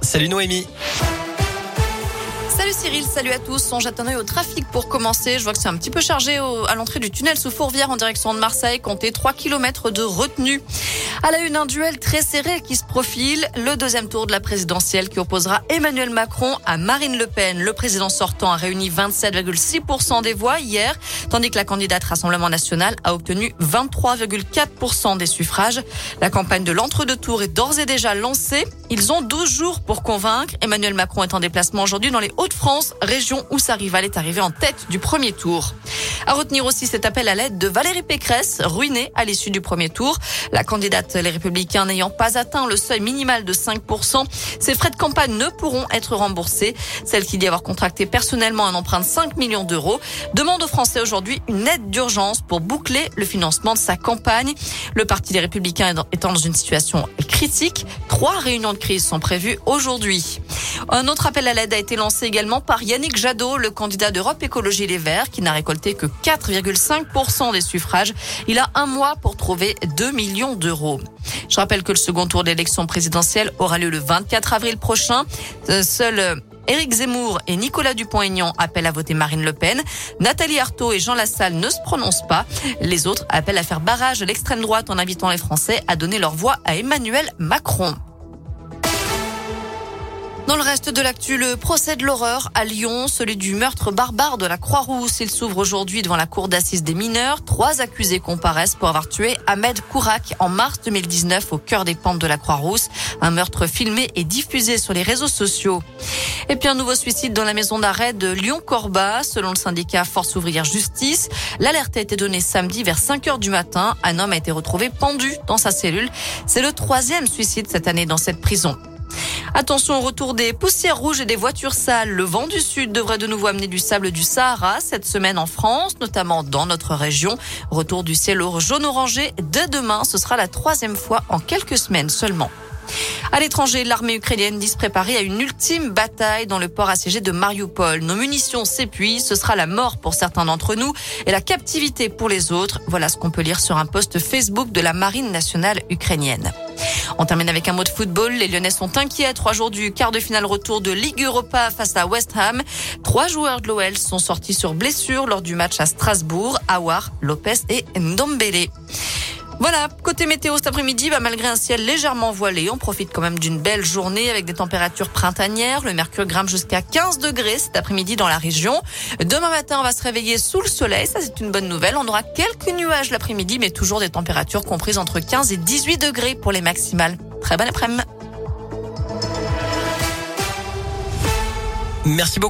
Salut Noémie. Salut Cyril, salut à tous. On jette un œil au trafic pour commencer. Je vois que c'est un petit peu chargé à l'entrée du tunnel sous Fourvière en direction de Marseille. Comptez 3 km de retenue. À la une, un duel très serré qui se profile. Le deuxième tour de la présidentielle qui opposera Emmanuel Macron à Marine Le Pen. Le président sortant a réuni 27,6% des voix hier, tandis que la candidate Rassemblement National a obtenu 23,4% des suffrages. La campagne de l'entre-deux tours est d'ores et déjà lancée. Ils ont 12 jours pour convaincre. Emmanuel Macron est en déplacement aujourd'hui dans les Hauts france région où sa rivale est arrivée en tête du premier tour. À retenir aussi cet appel à l'aide de Valérie Pécresse, ruinée à l'issue du premier tour. La candidate Les Républicains n'ayant pas atteint le seuil minimal de 5%, ses frais de campagne ne pourront être remboursés. Celle qui dit avoir contracté personnellement un emprunt de 5 millions d'euros demande aux Français aujourd'hui une aide d'urgence pour boucler le financement de sa campagne. Le Parti des Républicains étant dans une situation critique, trois réunions de crise sont prévues aujourd'hui. Un autre appel à l'aide a été lancé également par Yannick Jadot, le candidat d'Europe Écologie Les Verts, qui n'a récolté que 4,5% des suffrages. Il a un mois pour trouver 2 millions d'euros. Je rappelle que le second tour d'élection présidentielle aura lieu le 24 avril prochain. Euh, seul euh, Éric Zemmour et Nicolas Dupont-Aignan appellent à voter Marine Le Pen. Nathalie Arthaud et Jean Lassalle ne se prononcent pas. Les autres appellent à faire barrage de l'extrême droite en invitant les Français à donner leur voix à Emmanuel Macron. Dans le reste de l'actu, le procès de l'horreur à Lyon, celui du meurtre barbare de la Croix-Rousse. Il s'ouvre aujourd'hui devant la cour d'assises des mineurs. Trois accusés comparaissent pour avoir tué Ahmed Kourak en mars 2019 au cœur des pentes de la Croix-Rousse. Un meurtre filmé et diffusé sur les réseaux sociaux. Et puis un nouveau suicide dans la maison d'arrêt de Lyon-Corba. Selon le syndicat Force ouvrière Justice, l'alerte a été donnée samedi vers 5 heures du matin. Un homme a été retrouvé pendu dans sa cellule. C'est le troisième suicide cette année dans cette prison. Attention au retour des poussières rouges et des voitures sales. Le vent du sud devrait de nouveau amener du sable du Sahara cette semaine en France, notamment dans notre région. Retour du ciel jaune orangé dès demain. Ce sera la troisième fois en quelques semaines seulement. À l'étranger, l'armée ukrainienne dit se préparer à une ultime bataille dans le port assiégé de Mariupol. Nos munitions s'épuisent, ce sera la mort pour certains d'entre nous et la captivité pour les autres. Voilà ce qu'on peut lire sur un post Facebook de la Marine nationale ukrainienne. On termine avec un mot de football. Les Lyonnais sont inquiets. Trois jours du quart de finale retour de Ligue Europa face à West Ham. Trois joueurs de l'OL sont sortis sur blessure lors du match à Strasbourg. Awar, Lopez et Ndombele. Voilà, côté météo cet après-midi, bah, malgré un ciel légèrement voilé, on profite quand même d'une belle journée avec des températures printanières. Le mercure grimpe jusqu'à 15 degrés cet après-midi dans la région. Demain matin, on va se réveiller sous le soleil, ça c'est une bonne nouvelle. On aura quelques nuages l'après-midi, mais toujours des températures comprises entre 15 et 18 degrés pour les maximales. Très bon après-midi. Merci beaucoup.